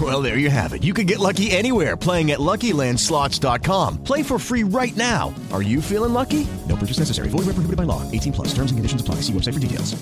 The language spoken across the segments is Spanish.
Well, there you have it. You can get lucky anywhere playing at LuckyLandSlots.com. Play for free right now. Are you feeling lucky? No purchase necessary. Void where prohibited by law. 18 plus. Terms and conditions apply. See website for details.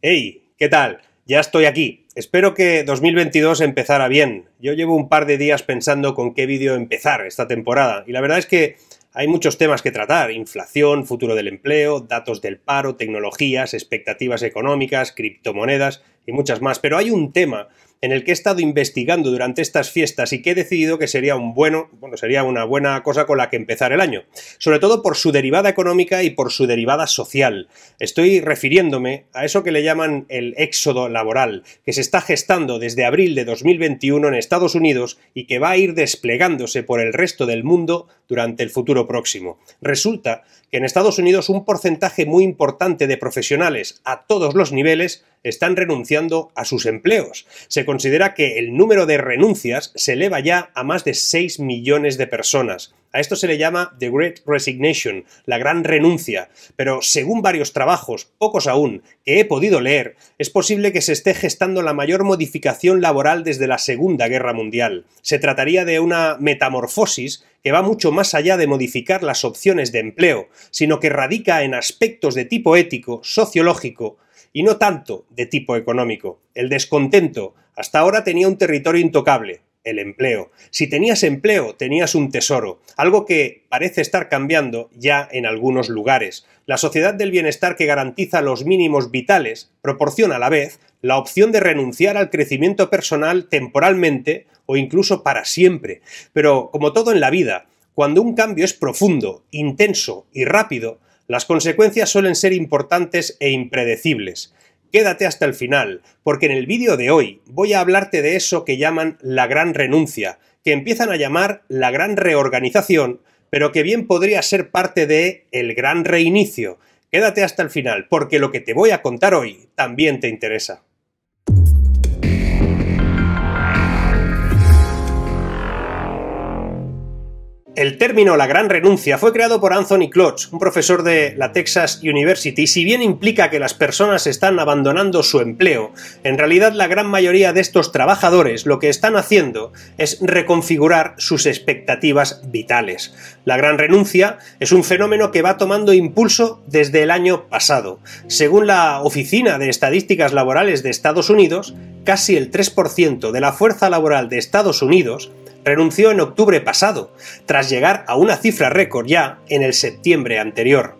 Hey, ¿qué tal? Ya estoy aquí. Espero que 2022 empezara bien. Yo llevo un par de días pensando con qué vídeo empezar esta temporada y la verdad es que hay muchos temas que tratar, inflación, futuro del empleo, datos del paro, tecnologías, expectativas económicas, criptomonedas y muchas más, pero hay un tema en el que he estado investigando durante estas fiestas y que he decidido que sería un bueno, bueno, sería una buena cosa con la que empezar el año, sobre todo por su derivada económica y por su derivada social. Estoy refiriéndome a eso que le llaman el éxodo laboral, que se está gestando desde abril de 2021 en Estados Unidos y que va a ir desplegándose por el resto del mundo durante el futuro próximo. Resulta que en Estados Unidos un porcentaje muy importante de profesionales a todos los niveles están renunciando a sus empleos. Se considera que el número de renuncias se eleva ya a más de 6 millones de personas. A esto se le llama The Great Resignation, la gran renuncia, pero según varios trabajos, pocos aún, que he podido leer, es posible que se esté gestando la mayor modificación laboral desde la Segunda Guerra Mundial. Se trataría de una metamorfosis que va mucho más allá de modificar las opciones de empleo, sino que radica en aspectos de tipo ético, sociológico, y no tanto de tipo económico. El descontento hasta ahora tenía un territorio intocable, el empleo. Si tenías empleo, tenías un tesoro, algo que parece estar cambiando ya en algunos lugares. La sociedad del bienestar que garantiza los mínimos vitales proporciona a la vez la opción de renunciar al crecimiento personal temporalmente o incluso para siempre. Pero, como todo en la vida, cuando un cambio es profundo, intenso y rápido, las consecuencias suelen ser importantes e impredecibles. Quédate hasta el final, porque en el vídeo de hoy voy a hablarte de eso que llaman la gran renuncia, que empiezan a llamar la gran reorganización, pero que bien podría ser parte de el gran reinicio. Quédate hasta el final, porque lo que te voy a contar hoy también te interesa. El término la gran renuncia fue creado por Anthony Klotz, un profesor de la Texas University, y si bien implica que las personas están abandonando su empleo, en realidad la gran mayoría de estos trabajadores lo que están haciendo es reconfigurar sus expectativas vitales. La gran renuncia es un fenómeno que va tomando impulso desde el año pasado. Según la Oficina de Estadísticas Laborales de Estados Unidos, casi el 3% de la fuerza laboral de Estados Unidos renunció en octubre pasado, tras llegar a una cifra récord ya en el septiembre anterior.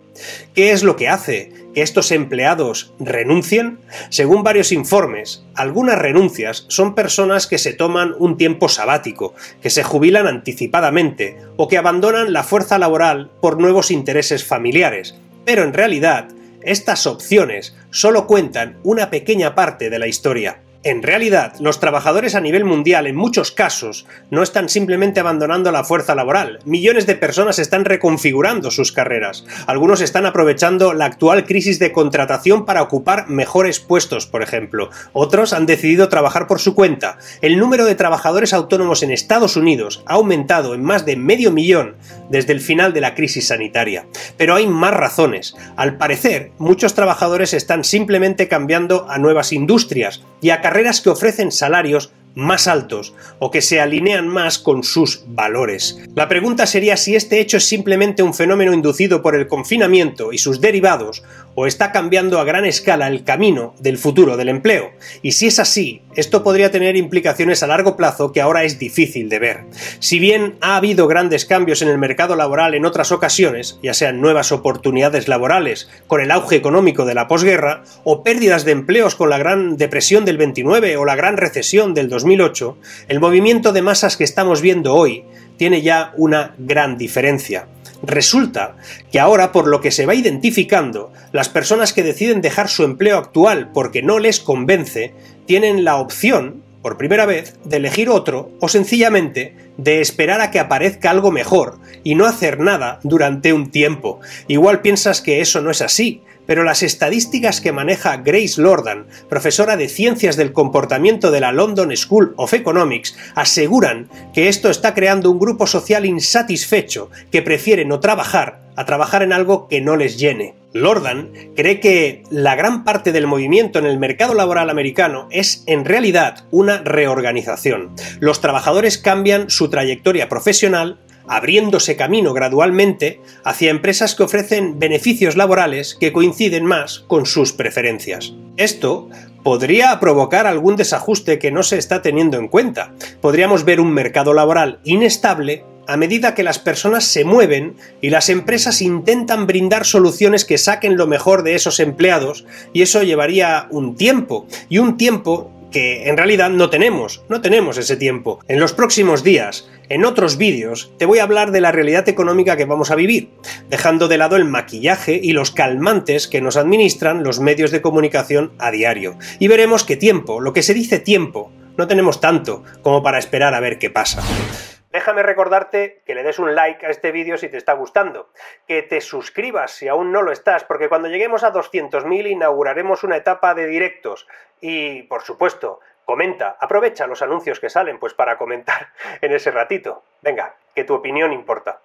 ¿Qué es lo que hace que estos empleados renuncien? Según varios informes, algunas renuncias son personas que se toman un tiempo sabático, que se jubilan anticipadamente o que abandonan la fuerza laboral por nuevos intereses familiares. Pero en realidad, estas opciones solo cuentan una pequeña parte de la historia. En realidad, los trabajadores a nivel mundial en muchos casos no están simplemente abandonando la fuerza laboral. Millones de personas están reconfigurando sus carreras. Algunos están aprovechando la actual crisis de contratación para ocupar mejores puestos, por ejemplo. Otros han decidido trabajar por su cuenta. El número de trabajadores autónomos en Estados Unidos ha aumentado en más de medio millón desde el final de la crisis sanitaria. Pero hay más razones. Al parecer, muchos trabajadores están simplemente cambiando a nuevas industrias y a carreras que ofrecen salarios más altos o que se alinean más con sus valores. La pregunta sería si este hecho es simplemente un fenómeno inducido por el confinamiento y sus derivados o está cambiando a gran escala el camino del futuro del empleo. Y si es así, esto podría tener implicaciones a largo plazo que ahora es difícil de ver. Si bien ha habido grandes cambios en el mercado laboral en otras ocasiones, ya sean nuevas oportunidades laborales con el auge económico de la posguerra, o pérdidas de empleos con la gran depresión del 29 o la gran recesión del 2008, el movimiento de masas que estamos viendo hoy tiene ya una gran diferencia. Resulta que ahora, por lo que se va identificando, las personas que deciden dejar su empleo actual porque no les convence, tienen la opción, por primera vez, de elegir otro o sencillamente de esperar a que aparezca algo mejor y no hacer nada durante un tiempo. Igual piensas que eso no es así, pero las estadísticas que maneja Grace Lordan, profesora de Ciencias del Comportamiento de la London School of Economics, aseguran que esto está creando un grupo social insatisfecho que prefiere no trabajar a trabajar en algo que no les llene. Lordan cree que la gran parte del movimiento en el mercado laboral americano es en realidad una reorganización. Los trabajadores cambian su trayectoria profesional abriéndose camino gradualmente hacia empresas que ofrecen beneficios laborales que coinciden más con sus preferencias. Esto podría provocar algún desajuste que no se está teniendo en cuenta. Podríamos ver un mercado laboral inestable a medida que las personas se mueven y las empresas intentan brindar soluciones que saquen lo mejor de esos empleados, y eso llevaría un tiempo, y un tiempo que en realidad no tenemos, no tenemos ese tiempo. En los próximos días, en otros vídeos, te voy a hablar de la realidad económica que vamos a vivir, dejando de lado el maquillaje y los calmantes que nos administran los medios de comunicación a diario. Y veremos qué tiempo, lo que se dice tiempo, no tenemos tanto como para esperar a ver qué pasa. Déjame recordarte que le des un like a este vídeo si te está gustando, que te suscribas si aún no lo estás, porque cuando lleguemos a 200.000 inauguraremos una etapa de directos y, por supuesto, comenta, aprovecha los anuncios que salen pues para comentar en ese ratito. Venga, que tu opinión importa.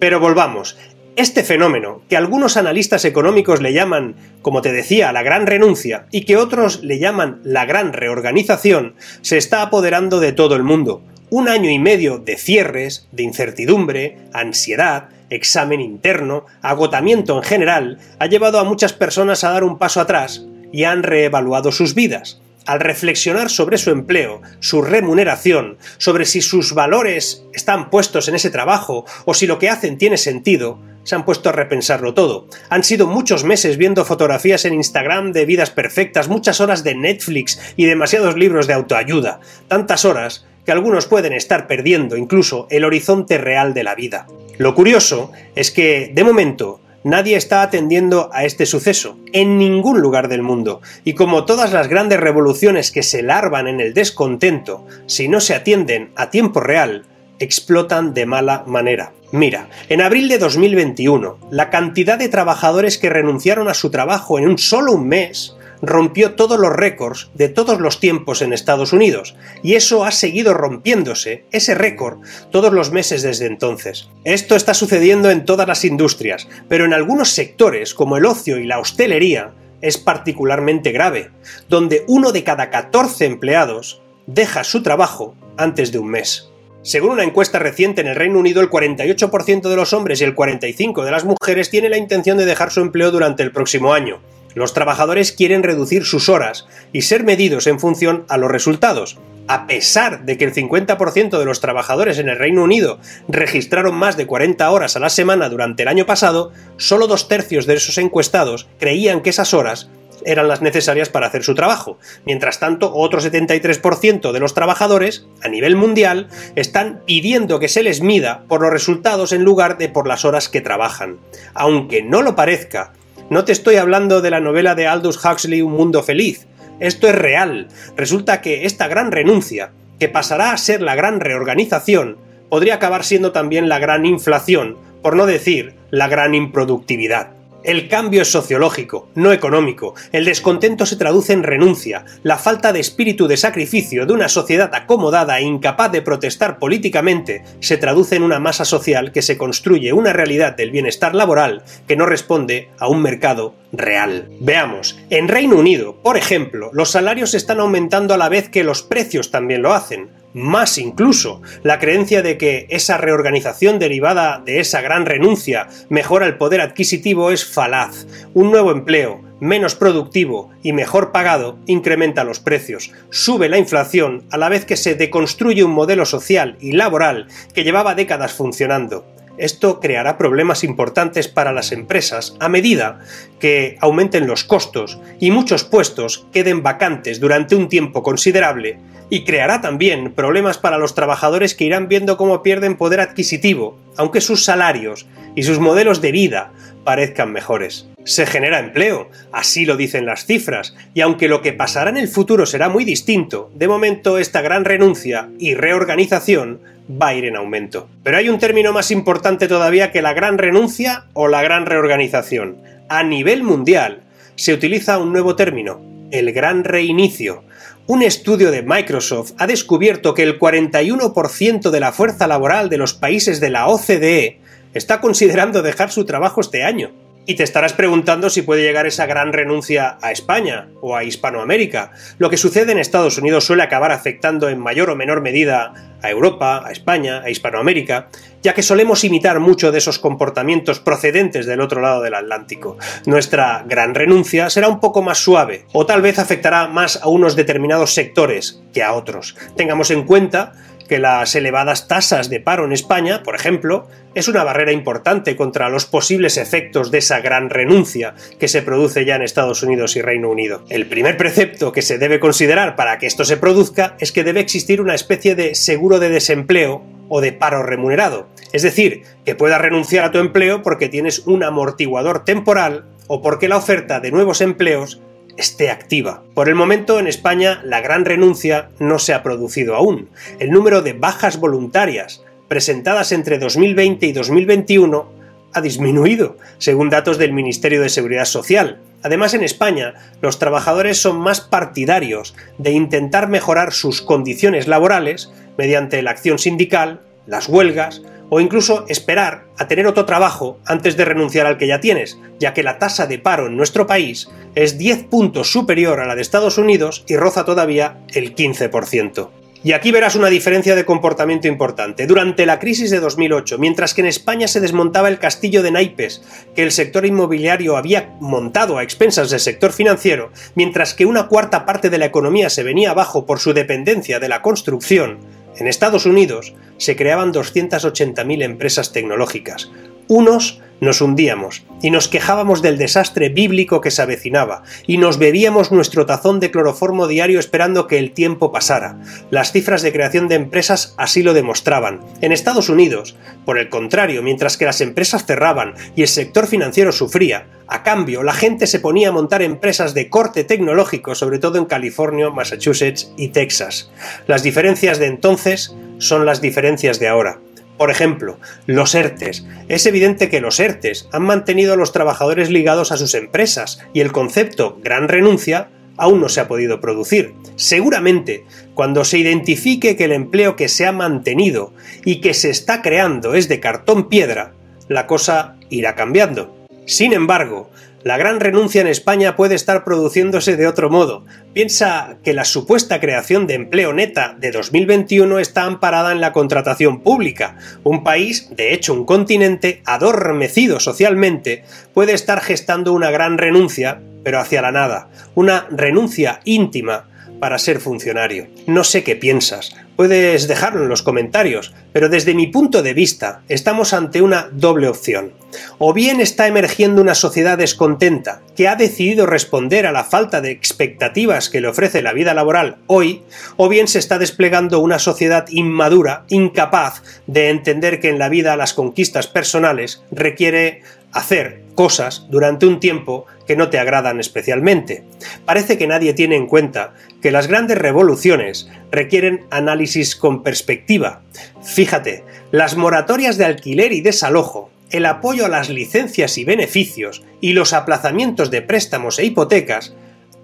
Pero volvamos. Este fenómeno, que algunos analistas económicos le llaman, como te decía, la gran renuncia, y que otros le llaman la gran reorganización, se está apoderando de todo el mundo un año y medio de cierres, de incertidumbre, ansiedad, examen interno, agotamiento en general, ha llevado a muchas personas a dar un paso atrás y han reevaluado sus vidas. Al reflexionar sobre su empleo, su remuneración, sobre si sus valores están puestos en ese trabajo o si lo que hacen tiene sentido, se han puesto a repensarlo todo. Han sido muchos meses viendo fotografías en Instagram de vidas perfectas, muchas horas de Netflix y demasiados libros de autoayuda. Tantas horas que algunos pueden estar perdiendo incluso el horizonte real de la vida. Lo curioso es que, de momento, nadie está atendiendo a este suceso, en ningún lugar del mundo, y como todas las grandes revoluciones que se larvan en el descontento, si no se atienden a tiempo real, explotan de mala manera. Mira, en abril de 2021, la cantidad de trabajadores que renunciaron a su trabajo en un solo un mes rompió todos los récords de todos los tiempos en Estados Unidos, y eso ha seguido rompiéndose, ese récord, todos los meses desde entonces. Esto está sucediendo en todas las industrias, pero en algunos sectores, como el ocio y la hostelería, es particularmente grave, donde uno de cada 14 empleados deja su trabajo antes de un mes. Según una encuesta reciente en el Reino Unido, el 48% de los hombres y el 45% de las mujeres tiene la intención de dejar su empleo durante el próximo año. Los trabajadores quieren reducir sus horas y ser medidos en función a los resultados. A pesar de que el 50% de los trabajadores en el Reino Unido registraron más de 40 horas a la semana durante el año pasado, solo dos tercios de esos encuestados creían que esas horas eran las necesarias para hacer su trabajo. Mientras tanto, otro 73% de los trabajadores, a nivel mundial, están pidiendo que se les mida por los resultados en lugar de por las horas que trabajan. Aunque no lo parezca, no te estoy hablando de la novela de Aldous Huxley Un Mundo Feliz. Esto es real. Resulta que esta gran renuncia, que pasará a ser la gran reorganización, podría acabar siendo también la gran inflación, por no decir la gran improductividad. El cambio es sociológico, no económico. El descontento se traduce en renuncia. La falta de espíritu de sacrificio de una sociedad acomodada e incapaz de protestar políticamente se traduce en una masa social que se construye una realidad del bienestar laboral que no responde a un mercado real. Veamos, en Reino Unido, por ejemplo, los salarios están aumentando a la vez que los precios también lo hacen más incluso. La creencia de que esa reorganización derivada de esa gran renuncia mejora el poder adquisitivo es falaz. Un nuevo empleo, menos productivo y mejor pagado, incrementa los precios, sube la inflación a la vez que se deconstruye un modelo social y laboral que llevaba décadas funcionando. Esto creará problemas importantes para las empresas a medida que aumenten los costos y muchos puestos queden vacantes durante un tiempo considerable y creará también problemas para los trabajadores que irán viendo cómo pierden poder adquisitivo, aunque sus salarios y sus modelos de vida parezcan mejores. Se genera empleo, así lo dicen las cifras, y aunque lo que pasará en el futuro será muy distinto, de momento esta gran renuncia y reorganización va a ir en aumento. Pero hay un término más importante todavía que la gran renuncia o la gran reorganización. A nivel mundial se utiliza un nuevo término, el gran reinicio. Un estudio de Microsoft ha descubierto que el 41% de la fuerza laboral de los países de la OCDE está considerando dejar su trabajo este año. Y te estarás preguntando si puede llegar esa gran renuncia a España o a Hispanoamérica. Lo que sucede en Estados Unidos suele acabar afectando en mayor o menor medida a Europa, a España, a Hispanoamérica, ya que solemos imitar mucho de esos comportamientos procedentes del otro lado del Atlántico. Nuestra gran renuncia será un poco más suave, o tal vez afectará más a unos determinados sectores que a otros. Tengamos en cuenta que las elevadas tasas de paro en España, por ejemplo, es una barrera importante contra los posibles efectos de esa gran renuncia que se produce ya en Estados Unidos y Reino Unido. El primer precepto que se debe considerar para que esto se produzca es que debe existir una especie de seguro de desempleo o de paro remunerado. Es decir, que puedas renunciar a tu empleo porque tienes un amortiguador temporal o porque la oferta de nuevos empleos esté activa. Por el momento en España la gran renuncia no se ha producido aún. El número de bajas voluntarias presentadas entre 2020 y 2021 ha disminuido, según datos del Ministerio de Seguridad Social. Además, en España, los trabajadores son más partidarios de intentar mejorar sus condiciones laborales mediante la acción sindical, las huelgas o incluso esperar a tener otro trabajo antes de renunciar al que ya tienes, ya que la tasa de paro en nuestro país es 10 puntos superior a la de Estados Unidos y roza todavía el 15%. Y aquí verás una diferencia de comportamiento importante. Durante la crisis de 2008, mientras que en España se desmontaba el castillo de naipes que el sector inmobiliario había montado a expensas del sector financiero, mientras que una cuarta parte de la economía se venía abajo por su dependencia de la construcción, en Estados Unidos se creaban 280.000 empresas tecnológicas. Unos nos hundíamos y nos quejábamos del desastre bíblico que se avecinaba y nos bebíamos nuestro tazón de cloroformo diario esperando que el tiempo pasara. Las cifras de creación de empresas así lo demostraban. En Estados Unidos, por el contrario, mientras que las empresas cerraban y el sector financiero sufría, a cambio la gente se ponía a montar empresas de corte tecnológico, sobre todo en California, Massachusetts y Texas. Las diferencias de entonces son las diferencias de ahora. Por ejemplo, los ERTES. Es evidente que los ERTES han mantenido a los trabajadores ligados a sus empresas y el concepto gran renuncia aún no se ha podido producir. Seguramente, cuando se identifique que el empleo que se ha mantenido y que se está creando es de cartón piedra, la cosa irá cambiando. Sin embargo, la gran renuncia en España puede estar produciéndose de otro modo. Piensa que la supuesta creación de empleo neta de 2021 está amparada en la contratación pública. Un país, de hecho un continente, adormecido socialmente, puede estar gestando una gran renuncia, pero hacia la nada. Una renuncia íntima para ser funcionario. No sé qué piensas. Puedes dejarlo en los comentarios, pero desde mi punto de vista estamos ante una doble opción. O bien está emergiendo una sociedad descontenta que ha decidido responder a la falta de expectativas que le ofrece la vida laboral hoy, o bien se está desplegando una sociedad inmadura, incapaz de entender que en la vida las conquistas personales requiere hacer cosas durante un tiempo que no te agradan especialmente. Parece que nadie tiene en cuenta que las grandes revoluciones requieren análisis con perspectiva. Fíjate, las moratorias de alquiler y desalojo el apoyo a las licencias y beneficios y los aplazamientos de préstamos e hipotecas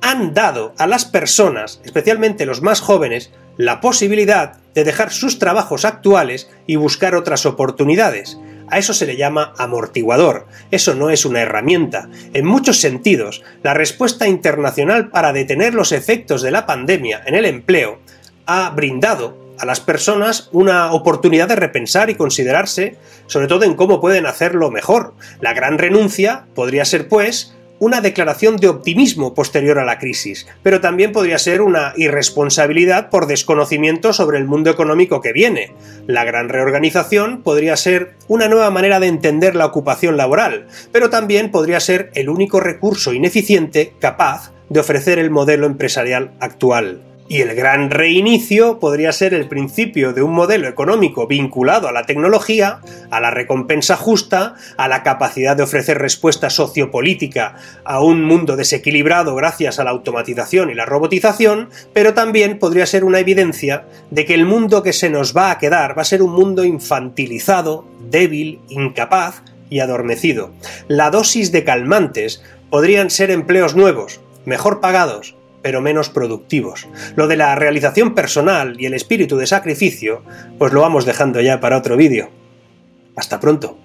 han dado a las personas, especialmente los más jóvenes, la posibilidad de dejar sus trabajos actuales y buscar otras oportunidades. A eso se le llama amortiguador. Eso no es una herramienta. En muchos sentidos, la respuesta internacional para detener los efectos de la pandemia en el empleo ha brindado a las personas una oportunidad de repensar y considerarse, sobre todo en cómo pueden hacerlo mejor. La gran renuncia podría ser, pues, una declaración de optimismo posterior a la crisis, pero también podría ser una irresponsabilidad por desconocimiento sobre el mundo económico que viene. La gran reorganización podría ser una nueva manera de entender la ocupación laboral, pero también podría ser el único recurso ineficiente capaz de ofrecer el modelo empresarial actual. Y el gran reinicio podría ser el principio de un modelo económico vinculado a la tecnología, a la recompensa justa, a la capacidad de ofrecer respuesta sociopolítica a un mundo desequilibrado gracias a la automatización y la robotización, pero también podría ser una evidencia de que el mundo que se nos va a quedar va a ser un mundo infantilizado, débil, incapaz y adormecido. La dosis de calmantes podrían ser empleos nuevos, mejor pagados, pero menos productivos. Lo de la realización personal y el espíritu de sacrificio, pues lo vamos dejando ya para otro vídeo. Hasta pronto.